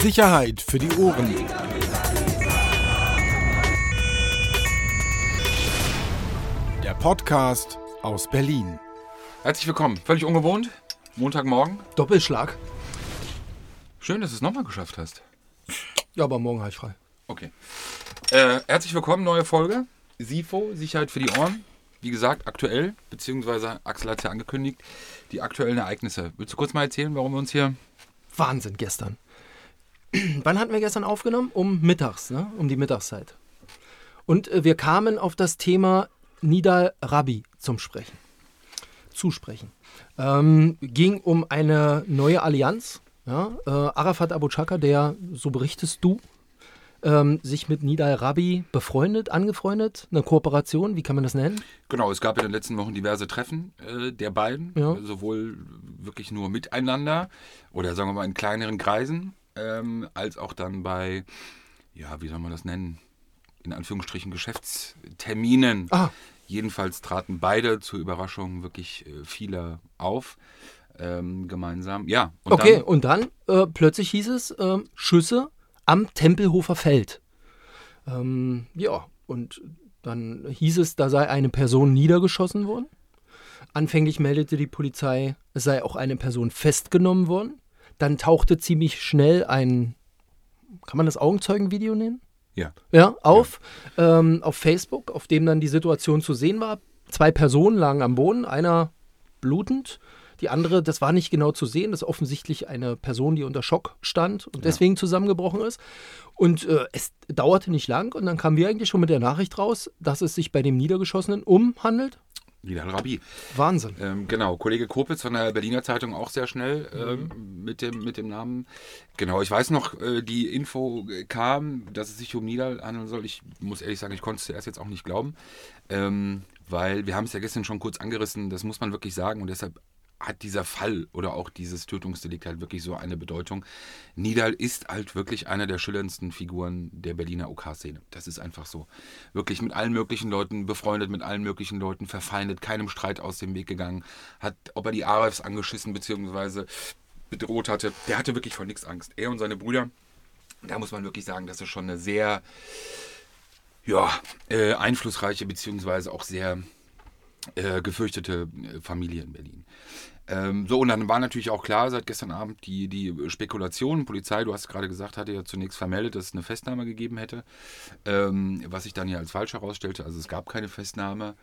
Sicherheit für die Ohren. Der Podcast aus Berlin. Herzlich willkommen. Völlig ungewohnt. Montagmorgen. Doppelschlag. Schön, dass du es nochmal geschafft hast. Ja, aber morgen habe ich frei. Okay. Äh, herzlich willkommen, neue Folge. SIFO, Sicherheit für die Ohren. Wie gesagt, aktuell, beziehungsweise Axel hat es ja angekündigt, die aktuellen Ereignisse. Willst du kurz mal erzählen, warum wir uns hier. Wahnsinn gestern. Wann hatten wir gestern aufgenommen? Um mittags, ne? Um die Mittagszeit. Und äh, wir kamen auf das Thema Nidal Rabi zum Sprechen. Zusprechen. Ähm, ging um eine neue Allianz. Ja? Äh, Arafat Abu Chaka, der, so berichtest du, ähm, sich mit Nidal Rabi befreundet, angefreundet, eine Kooperation, wie kann man das nennen? Genau, es gab in den letzten Wochen diverse Treffen äh, der beiden, Ja. sowohl wirklich nur miteinander oder sagen wir mal in kleineren Kreisen, ähm, als auch dann bei, ja, wie soll man das nennen, in Anführungsstrichen Geschäftsterminen. Ah. Jedenfalls traten beide zur Überraschung wirklich äh, vieler auf, ähm, gemeinsam. Ja, und okay, dann, und dann äh, plötzlich hieß es ähm, Schüsse am Tempelhofer Feld. Ähm, ja, und dann hieß es, da sei eine Person niedergeschossen worden. Anfänglich meldete die Polizei, es sei auch eine Person festgenommen worden. Dann tauchte ziemlich schnell ein, kann man das Augenzeugenvideo nennen? ja, Ja, auf, Ähm, auf Facebook, auf dem dann die Situation zu sehen war. Zwei Personen lagen am Boden, einer blutend, die andere, das war nicht genau zu sehen, das ist offensichtlich eine Person, die unter Schock stand und deswegen zusammengebrochen ist. Und äh, es dauerte nicht lang und dann kamen wir eigentlich schon mit der Nachricht raus, dass es sich bei dem Niedergeschossenen umhandelt. Nidal Rabi. Wahnsinn. Ähm, genau, Kollege Kopitz von der Berliner Zeitung auch sehr schnell ähm, mit, dem, mit dem Namen. Genau, ich weiß noch, äh, die Info kam, dass es sich um Nidal handeln soll. Ich muss ehrlich sagen, ich konnte es zuerst jetzt auch nicht glauben, ähm, weil wir haben es ja gestern schon kurz angerissen, das muss man wirklich sagen und deshalb hat dieser Fall oder auch dieses Tötungsdelikt halt wirklich so eine Bedeutung. Nidal ist halt wirklich einer der schillerndsten Figuren der Berliner OK-Szene. Das ist einfach so. Wirklich mit allen möglichen Leuten befreundet, mit allen möglichen Leuten verfeindet, keinem Streit aus dem Weg gegangen. Hat, ob er die ARFs angeschissen bzw. bedroht hatte, der hatte wirklich vor nichts Angst. Er und seine Brüder, da muss man wirklich sagen, das ist schon eine sehr ja, äh, einflussreiche bzw. auch sehr äh, gefürchtete äh, Familie in Berlin. Ähm, so, und dann war natürlich auch klar seit gestern Abend die, die Spekulation. Polizei, du hast gerade gesagt, hatte ja zunächst vermeldet, dass es eine Festnahme gegeben hätte, ähm, was sich dann ja als falsch herausstellte. Also es gab keine Festnahme.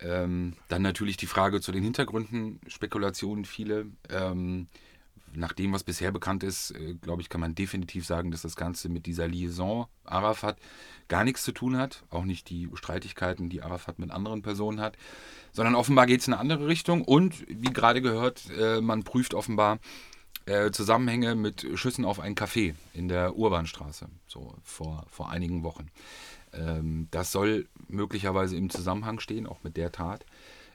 Ähm, dann natürlich die Frage zu den Hintergründen, Spekulationen viele. Nach dem, was bisher bekannt ist, äh, glaube ich, kann man definitiv sagen, dass das Ganze mit dieser Liaison Arafat gar nichts zu tun hat. Auch nicht die Streitigkeiten, die Arafat mit anderen Personen hat. Sondern offenbar geht es in eine andere Richtung. Und wie gerade gehört, äh, man prüft offenbar äh, Zusammenhänge mit Schüssen auf ein Café in der Urbanstraße, so vor, vor einigen Wochen. Ähm, das soll möglicherweise im Zusammenhang stehen, auch mit der Tat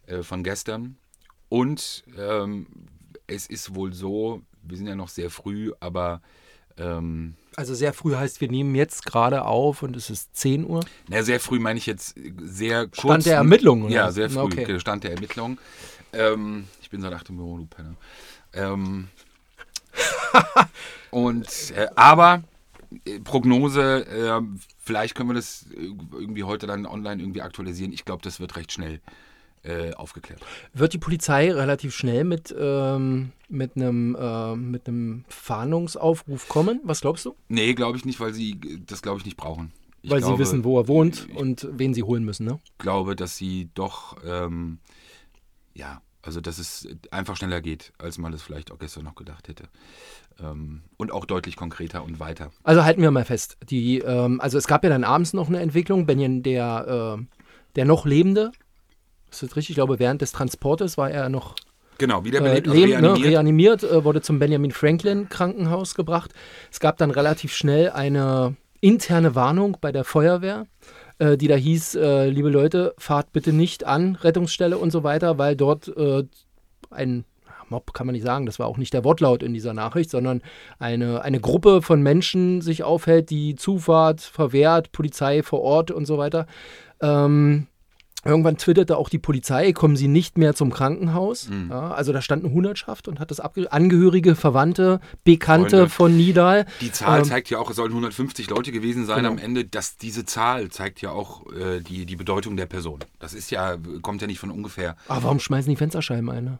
äh, von gestern. Und ähm, es ist wohl so, wir sind ja noch sehr früh, aber ähm, Also sehr früh heißt, wir nehmen jetzt gerade auf und es ist 10 Uhr. na, sehr früh meine ich jetzt sehr kurz. Stand der Ermittlungen, oder? Ja, sehr früh. Okay. Stand der Ermittlungen. Ähm, ich bin seit 8 im Büro, du Penner. Ähm, und, äh, aber äh, Prognose, äh, vielleicht können wir das äh, irgendwie heute dann online irgendwie aktualisieren. Ich glaube, das wird recht schnell äh, aufgeklärt. Wird die Polizei relativ schnell mit, ähm, mit, einem, äh, mit einem Fahndungsaufruf kommen? Was glaubst du? Nee, glaube ich nicht, weil sie das, glaube ich, nicht brauchen. Ich Weil glaube, sie wissen, wo er wohnt und wen sie holen müssen, ne? glaube, dass sie doch, ähm, ja, also dass es einfach schneller geht, als man das vielleicht auch gestern noch gedacht hätte. Ähm, und auch deutlich konkreter und weiter. Also halten wir mal fest. Die, ähm, also es gab ja dann abends noch eine Entwicklung. Benjamin, der, äh, der noch Lebende, ist das richtig? Ich glaube, während des Transportes war er noch Genau, äh, wiederbelebt, also lebend, ne, reanimiert. reanimiert, äh, wurde zum Benjamin Franklin Krankenhaus gebracht. Es gab dann relativ schnell eine interne Warnung bei der Feuerwehr, äh, die da hieß, äh, liebe Leute, fahrt bitte nicht an Rettungsstelle und so weiter, weil dort äh, ein Mob kann man nicht sagen, das war auch nicht der Wortlaut in dieser Nachricht, sondern eine, eine Gruppe von Menschen sich aufhält, die Zufahrt verwehrt, Polizei vor Ort und so weiter. Ähm, Irgendwann twitterte auch die Polizei, kommen Sie nicht mehr zum Krankenhaus. Ja, also da stand eine Hundertschaft und hat das Angehörige, Verwandte, Bekannte Freunde. von Nidal. Die Zahl Ähm, zeigt ja auch, es sollen 150 Leute gewesen sein Genau. am Ende. Dass diese Zahl zeigt ja auch äh, die, die Bedeutung der Person. Das ist ja, kommt ja nicht von ungefähr. Ah, warum schmeißen die Fensterscheiben ein?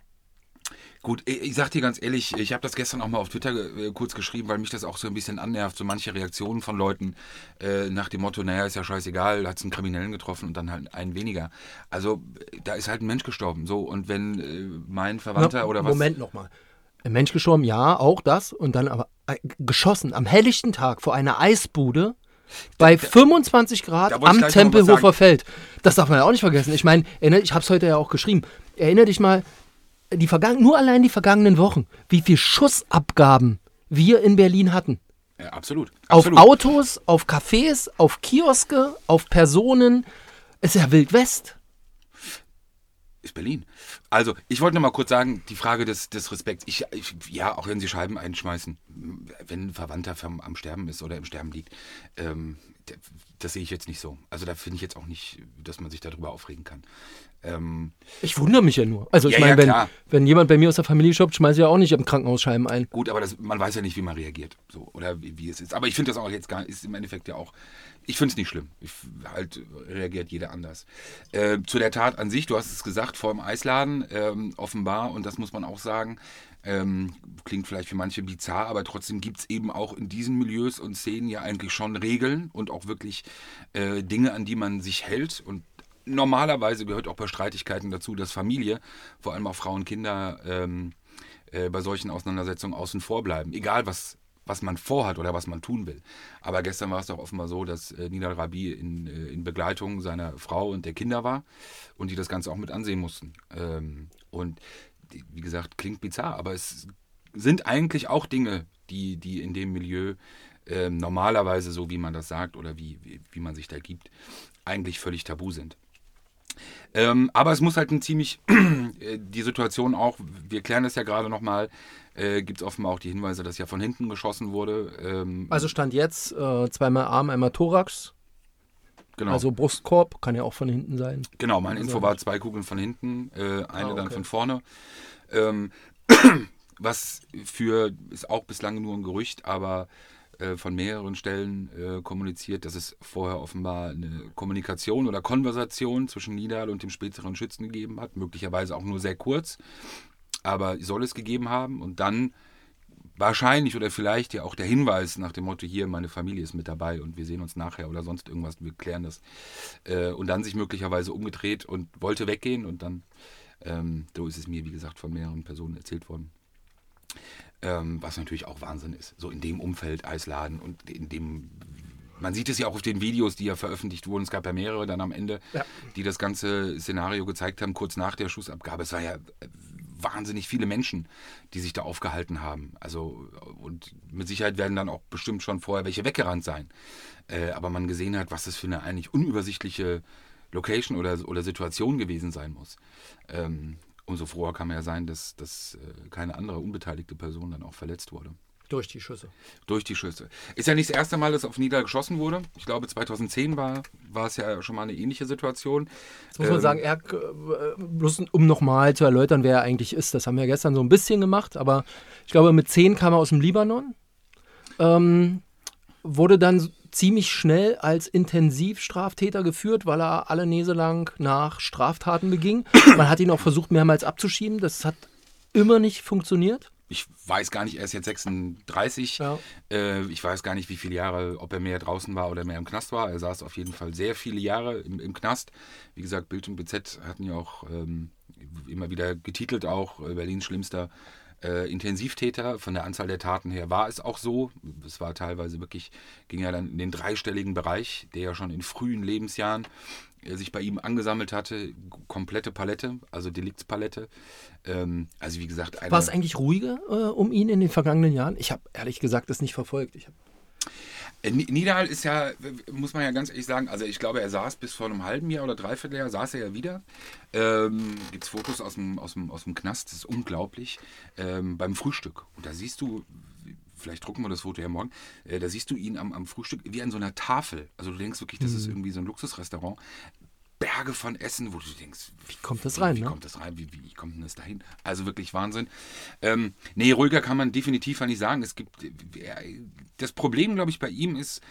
Gut, ich, sag dir ganz ehrlich, ich habe das gestern auch mal auf Twitter äh, kurz geschrieben, weil mich das auch so ein bisschen annervt, so manche Reaktionen von Leuten äh, nach dem Motto, naja, ist ja scheißegal, hat einen Kriminellen getroffen und dann halt einen weniger. Also da ist halt ein Mensch gestorben, so und wenn äh, mein Verwandter Na, oder was... Moment nochmal. Ein Mensch gestorben, ja, auch das. Und dann aber äh, geschossen am helllichten Tag vor einer Eisbude bei 25 Grad da wollte ich am Tempelhofer. Feld. Das darf man ja auch nicht vergessen. Ich meine, ich habe es heute ja auch geschrieben. Erinnere dich mal, die vergangen, nur allein die vergangenen Wochen, wie viel Schussabgaben wir in Berlin hatten. Ja, absolut. Auf absolut. Autos, auf Cafés, auf Kioske, auf Personen. Es ist ja Wild West. ist Berlin. Also, ich wollte noch mal kurz sagen, die Frage des, des Respekts. Ich, ich, ja, auch wenn sie Scheiben einschmeißen, wenn ein Verwandter vom, am Sterben ist oder im Sterben liegt, ähm, das sehe ich jetzt nicht so. Also, da finde ich jetzt auch nicht, dass man sich darüber aufregen kann. Ähm, Ich wundere mich ja nur. Also ich Ja, meine, ja, wenn, klar. wenn jemand bei mir aus der Familie shoppt, schmeiße ich ja auch nicht im Krankenhaus Scheiben ein. gut, aber das, man weiß ja nicht, wie man reagiert. So, oder wie, wie es ist. Aber ich finde das auch jetzt gar ist im Endeffekt ja auch. Ich finde es nicht schlimm. Ich, halt reagiert jeder anders. Äh, zu der Tat an sich, du hast es gesagt, vor dem Eisladen, ähm, offenbar, und das muss man auch sagen, ähm, klingt vielleicht für manche bizarr, aber trotzdem gibt es eben auch in diesen Milieus und Szenen ja eigentlich schon Regeln und auch wirklich äh, Dinge, an die man sich hält. Und normalerweise gehört auch bei Streitigkeiten dazu, dass Familie, vor allem auch Frauen, Kinder, ähm, äh, bei solchen Auseinandersetzungen außen vor bleiben. Egal, was, was man vorhat oder was man tun will. Aber gestern war es doch offenbar so, dass äh, Nidal Rabi in, äh, in Begleitung seiner Frau und der Kinder war und die das Ganze auch mit ansehen mussten. Ähm, und die- wie gesagt, klingt bizarr, aber es sind eigentlich auch Dinge, die, die in dem Milieu ähm, normalerweise, so wie man das sagt oder wie, wie, wie man sich da gibt, eigentlich völlig tabu sind. Ähm, aber es muss halt ein ziemlich, äh, die Situation auch, wir klären das ja gerade nochmal, äh, gibt es offenbar auch die Hinweise, dass ja von hinten geschossen wurde. Ähm, Also stand jetzt äh, zweimal Arm, einmal Thorax. genau, Also Brustkorb, kann ja auch von hinten sein. genau, meine Info also- war zwei Kugeln von hinten, äh, eine Ah, dann okay. von vorne. Ähm, was für, ist auch bislang nur ein Gerücht, aber äh, von mehreren Stellen äh, kommuniziert, dass es vorher offenbar eine Kommunikation oder Konversation zwischen Nidal und dem späteren Schützen gegeben hat, möglicherweise auch nur sehr kurz, aber soll es gegeben haben und dann wahrscheinlich oder vielleicht ja auch der Hinweis nach dem Motto, hier, meine Familie ist mit dabei und wir sehen uns nachher oder sonst irgendwas, wir klären das. Äh, und dann sich möglicherweise umgedreht und wollte weggehen und dann, ähm, so ist es mir, wie gesagt, von mehreren Personen erzählt worden. Ähm, was natürlich auch Wahnsinn ist. So in dem Umfeld Eisladen und in dem. Man sieht es ja auch auf den Videos, die ja veröffentlicht wurden. Es gab ja mehrere dann am Ende, Ja. die das ganze Szenario gezeigt haben, kurz nach der Schussabgabe. Es war ja äh, wahnsinnig viele Menschen, die sich da aufgehalten haben. Also, und mit Sicherheit werden dann auch bestimmt schon vorher welche weggerannt sein. Äh, aber man gesehen hat, was das für eine eigentlich unübersichtliche Location oder, oder Situation gewesen sein muss. Ähm, umso froher kann man ja sein, dass, dass äh, keine andere unbeteiligte Person dann auch verletzt wurde. Durch die Schüsse. Durch die Schüsse. Ist ja nicht das erste Mal, dass auf Nieder geschossen wurde. Ich glaube, 2010 war, war es ja schon mal eine ähnliche Situation. Jetzt muss man Ähm, sagen, er, äh, bloß um nochmal zu erläutern, wer er eigentlich ist. Das haben wir gestern so ein bisschen gemacht, aber ich glaube, mit 10 kam er aus dem Libanon. Ähm, wurde dann ziemlich schnell als Intensivstraftäter geführt, weil er alle Nase lang nach Straftaten beging. Man hat ihn auch versucht, mehrmals abzuschieben. Das hat immer nicht funktioniert. Ich weiß gar nicht, er ist jetzt 36. Ja. Äh, ich weiß gar nicht, wie viele Jahre, ob er mehr draußen war oder mehr im Knast war. Er saß auf jeden Fall sehr viele Jahre im, im Knast. Wie gesagt, Bild und BZ hatten ja auch ähm, immer wieder getitelt, auch äh, Berlins schlimmster äh, Intensivtäter. Von der Anzahl der Taten her war es auch so. Es war teilweise wirklich, ging ja dann in den dreistelligen Bereich, der ja schon in frühen Lebensjahren äh, sich bei ihm angesammelt hatte. Komplette Palette, also Deliktspalette. Ähm, also wie gesagt, eine, War es eigentlich ruhiger äh, um ihn in den vergangenen Jahren? Ich habe ehrlich gesagt das nicht verfolgt. Ich hab, Ni- Nidal ist ja, muss man ja ganz ehrlich sagen, also ich glaube, er saß bis vor einem halben Jahr oder dreiviertel Jahr, saß er ja wieder. Ähm, Gibt es Fotos aus dem, aus, dem, aus dem Knast, das ist unglaublich, ähm, beim Frühstück. Und da siehst du, vielleicht drucken wir das Foto ja morgen, äh, da siehst du ihn am, am Frühstück wie an so einer Tafel. Also du denkst wirklich, das ist irgendwie so ein Luxusrestaurant. Berge von Essen, wo du denkst, wie kommt das rein? Wie ne? kommt das rein? Wie, wie kommt denn das dahin? Also wirklich Wahnsinn. Ähm, nee, ruhiger kann man definitiv nicht sagen. Es gibt das Problem, glaube ich, bei ihm ist,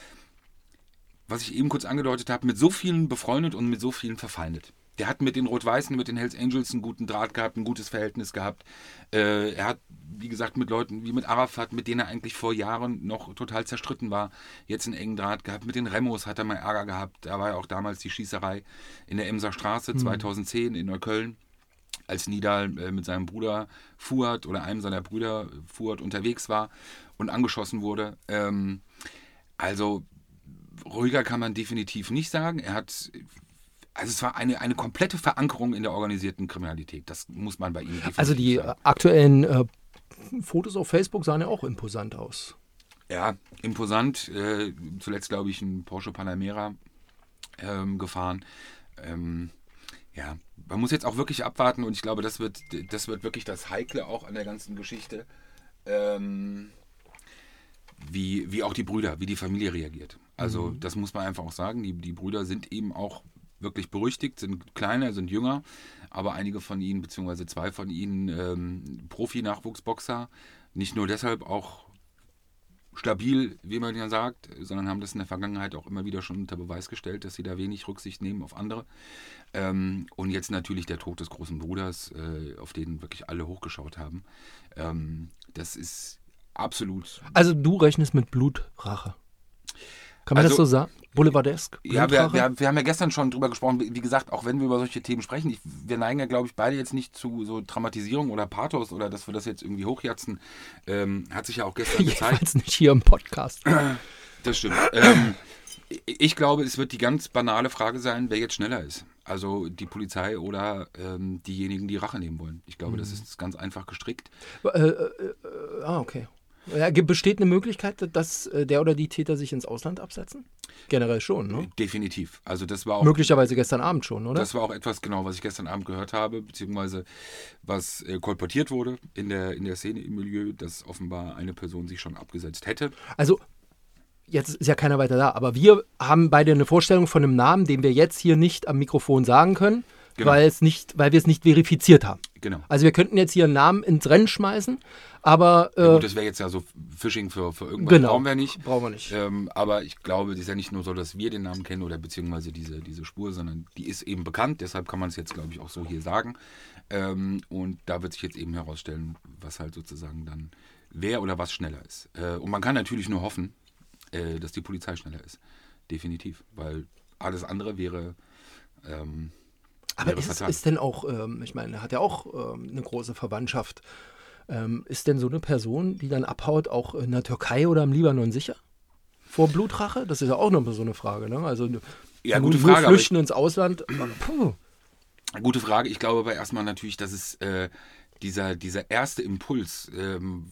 was ich eben kurz angedeutet habe, mit so vielen befreundet und mit so vielen verfeindet. Der hat mit den Rot-Weißen, mit den Hells Angels einen guten Draht gehabt, ein gutes Verhältnis gehabt. Äh, er hat, wie gesagt, mit Leuten wie mit Arafat, mit denen er eigentlich vor Jahren noch total zerstritten war, jetzt einen engen Draht gehabt. Mit den Remos hat er mal Ärger gehabt. Da war ja auch damals die Schießerei in der Emser Straße mhm. 2010 in Neukölln als Nidal äh, mit seinem Bruder Fuad oder einem seiner Brüder Fuad unterwegs war und angeschossen wurde. Ähm, also ruhiger kann man definitiv nicht sagen. Er hat also es war eine, eine komplette Verankerung in der organisierten Kriminalität. Das muss man bei ihm definitiv Also die sagen. aktuellen äh, Fotos auf Facebook sahen ja auch imposant aus. Ja, imposant. Äh, zuletzt, glaube ich, ein Porsche Panamera ähm, gefahren. Ähm, ja, man muss jetzt auch wirklich abwarten und ich glaube, das wird, das wird wirklich das Heikle auch an der ganzen Geschichte. Ähm, wie, wie auch die Brüder, wie die Familie reagiert. Also, mhm. das muss man einfach auch sagen. Die, die Brüder sind eben auch wirklich berüchtigt, sind kleiner, sind jünger, aber einige von ihnen, beziehungsweise zwei von ihnen, ähm, Profi-Nachwuchsboxer, nicht nur deshalb auch stabil, wie man ja sagt, sondern haben das in der Vergangenheit auch immer wieder schon unter Beweis gestellt, dass sie da wenig Rücksicht nehmen auf andere. Ähm, und jetzt natürlich der Tod des großen Bruders, äh, auf den wirklich alle hochgeschaut haben. Ähm, das ist absolut. Also du rechnest mit Blutrache. Kann man also, das so sagen? Boulevardesk? Ja, wir, wir, wir, haben ja gestern schon drüber gesprochen. Wie gesagt, auch wenn wir über solche Themen sprechen, ich, wir neigen ja, glaube ich, beide jetzt nicht zu so Dramatisierung oder Pathos oder dass wir das jetzt irgendwie hochjatzen. Ähm, hat sich ja auch gestern gezeigt. Jedenfalls nicht hier im Podcast. Das stimmt. ähm, ich glaube, es wird die ganz banale Frage sein, wer jetzt schneller ist. Also die Polizei oder ähm, diejenigen, die Rache nehmen wollen. Ich glaube, mhm. das ist ganz einfach gestrickt. Äh, äh, äh, ah, okay. Ja, besteht eine Möglichkeit, dass äh, der oder die Täter sich ins Ausland absetzen? Generell schon, ne? Definitiv. Also das war auch, Möglicherweise gestern Abend schon, oder? Das war auch etwas, genau, was ich gestern Abend gehört habe, beziehungsweise was äh, kolportiert wurde in der, in der Szene im Milieu, dass offenbar eine Person sich schon abgesetzt hätte. Also jetzt ist ja keiner weiter da, aber wir haben beide eine Vorstellung von einem Namen, den wir jetzt hier nicht am Mikrofon sagen können. Genau. Weil, es nicht, weil wir es nicht verifiziert haben. Genau. Also wir könnten jetzt hier einen Namen ins Rennen schmeißen, aber... Äh, ja gut, das wäre jetzt ja so Phishing für, für irgendwas. Genau. Brauchen wir nicht. Brauchen wir nicht. Ähm, aber ich glaube, es ist ja nicht nur so, dass wir den Namen kennen oder beziehungsweise diese, diese Spur, sondern die ist eben bekannt. Deshalb kann man es jetzt, glaube ich, auch so hier sagen. Ähm, und da wird sich jetzt eben herausstellen, was halt sozusagen dann wer oder was schneller ist. Äh, und man kann natürlich nur hoffen, äh, dass die Polizei schneller ist. Definitiv. Weil alles andere wäre... Ähm, aber ist, ist denn auch, ähm, ich meine, er hat ja auch ähm, eine große Verwandtschaft. Ähm, ist denn so eine Person, die dann abhaut, auch in der Türkei oder im Libanon sicher? Vor Blutrache? Das ist ja auch noch so eine Frage. Ne? Also ja, gute Frage, flüchten ins Ausland. Puh. Gute Frage. Ich glaube aber erstmal natürlich, dass es äh, dieser, dieser erste Impuls, ähm,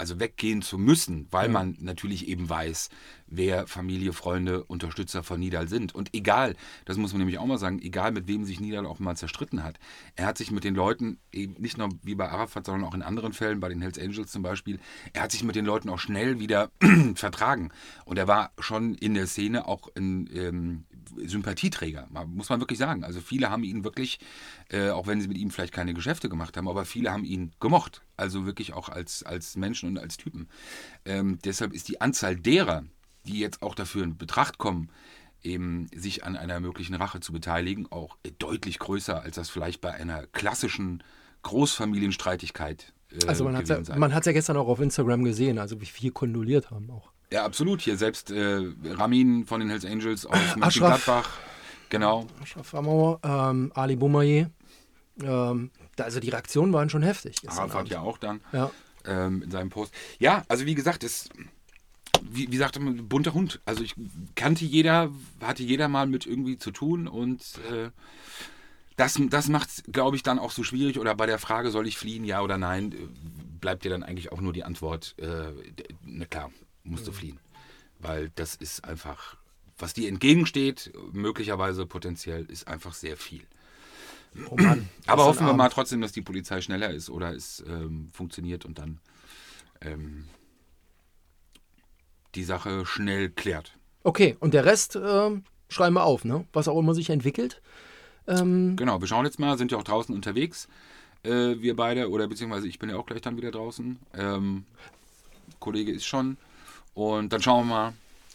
also weggehen zu müssen, weil ja. man natürlich eben weiß, wer Familie, Freunde, Unterstützer von Nidal sind. Und egal, das muss man nämlich auch mal sagen, egal mit wem sich Nidal auch mal zerstritten hat, er hat sich mit den Leuten, eben nicht nur wie bei Arafat, sondern auch in anderen Fällen, bei den Hells Angels zum Beispiel, er hat sich mit den Leuten auch schnell wieder vertragen. Und er war schon in der Szene auch ein ähm, Sympathieträger, muss man wirklich sagen. Also viele haben ihn wirklich, äh, auch wenn sie mit ihm vielleicht keine Geschäfte gemacht haben, aber viele haben ihn gemocht. Also wirklich auch als, als Menschen und als Typen. Ähm, deshalb ist die Anzahl derer, die jetzt auch dafür in Betracht kommen, eben sich an einer möglichen Rache zu beteiligen, auch deutlich größer, als das vielleicht bei einer klassischen Großfamilienstreitigkeit äh, Also man hat ja, es ja gestern auch auf Instagram gesehen, also wie viel kondoliert haben auch. Ja, absolut. Hier selbst äh, Ramin von den Hells Angels aus Mönchengladbach. Genau. Ashraf Amor, ähm, Ali Boumaier. Ähm, also die Reaktionen waren schon heftig. Arafat ja auch dann ja. Ähm, in seinem Post. Ja, also wie gesagt, es wie, wie sagte man, bunter Hund. Also ich kannte jeder, hatte jeder mal mit irgendwie zu tun und äh, das, das macht es, glaube ich, dann auch so schwierig. Oder bei der Frage, soll ich fliehen, ja oder nein, äh, bleibt dir dann eigentlich auch nur die Antwort, äh, na klar, musst du mhm. fliehen. Weil das ist einfach, was dir entgegensteht, möglicherweise potenziell, ist einfach sehr viel. Oh Mann, Aber hoffen wir mal trotzdem, dass die Polizei schneller ist oder es ähm, funktioniert und dann ähm, die Sache schnell klärt. Okay, und der Rest äh, schreiben wir auf, ne? was auch immer sich entwickelt. Ähm, Genau, wir schauen jetzt mal, sind ja auch draußen unterwegs. Äh, wir beide, oder beziehungsweise ich bin ja auch gleich dann wieder draußen. Ähm, Kollege ist schon. Und dann schauen wir mal,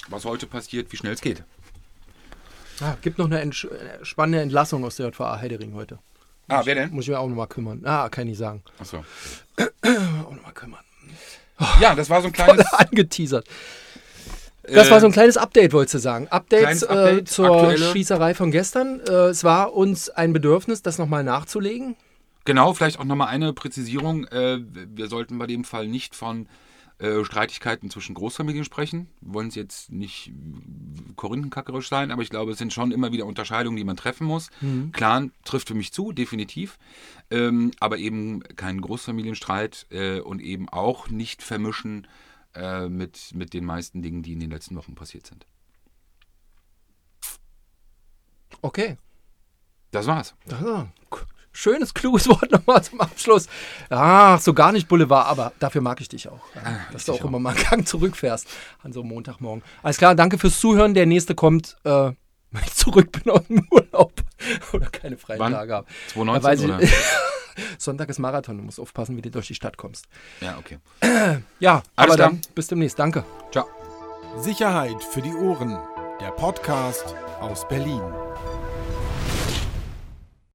was heute passiert, wie schnell es geht. ah, gibt noch eine äh, spannende Entlassung aus der JVA Heidering heute. Ah, wer denn? Muss ich mir auch nochmal kümmern. Ah, kann ich sagen. Achso. Auch nochmal kümmern. Ja, das war so ein kleines. angeteasert. Das äh, war so ein kleines Update, wolltest du sagen. Updates äh, Update, zur aktuelle. Schießerei von gestern. Äh, es war uns ein Bedürfnis, das nochmal nachzulegen. Genau, vielleicht auch nochmal eine Präzisierung. Äh, wir sollten bei dem Fall nicht von äh, Streitigkeiten zwischen Großfamilien sprechen. Wir wollen es jetzt nicht korinthenkackerisch sein, aber ich glaube, es sind schon immer wieder Unterscheidungen, die man treffen muss. Clan trifft für mich zu, definitiv. Ähm, aber eben kein Großfamilienstreit äh, und eben auch nicht vermischen äh, mit, mit den meisten Dingen, die in den letzten Wochen passiert sind. Okay. Das war's. Ah, k- schönes, kluges Wort nochmal zum Abschluss. Ach, so gar nicht Boulevard, aber dafür mag ich dich auch. Ja, dass du dich auch immer mal einen Gang zurückfährst an so einem Montagmorgen. Alles klar, danke fürs Zuhören. Der nächste kommt, äh, wenn ich zurück bin aus dem Urlaub oder keine freien Wann? Tage habe. 2019 Da weiß oder? Sonntag ist Marathon, du musst aufpassen, wie du durch die Stadt kommst. Ja, okay. Ja, Alles aber klar. dann bis demnächst. Danke. Ciao. Sicherheit für die Ohren. Der Podcast aus Berlin.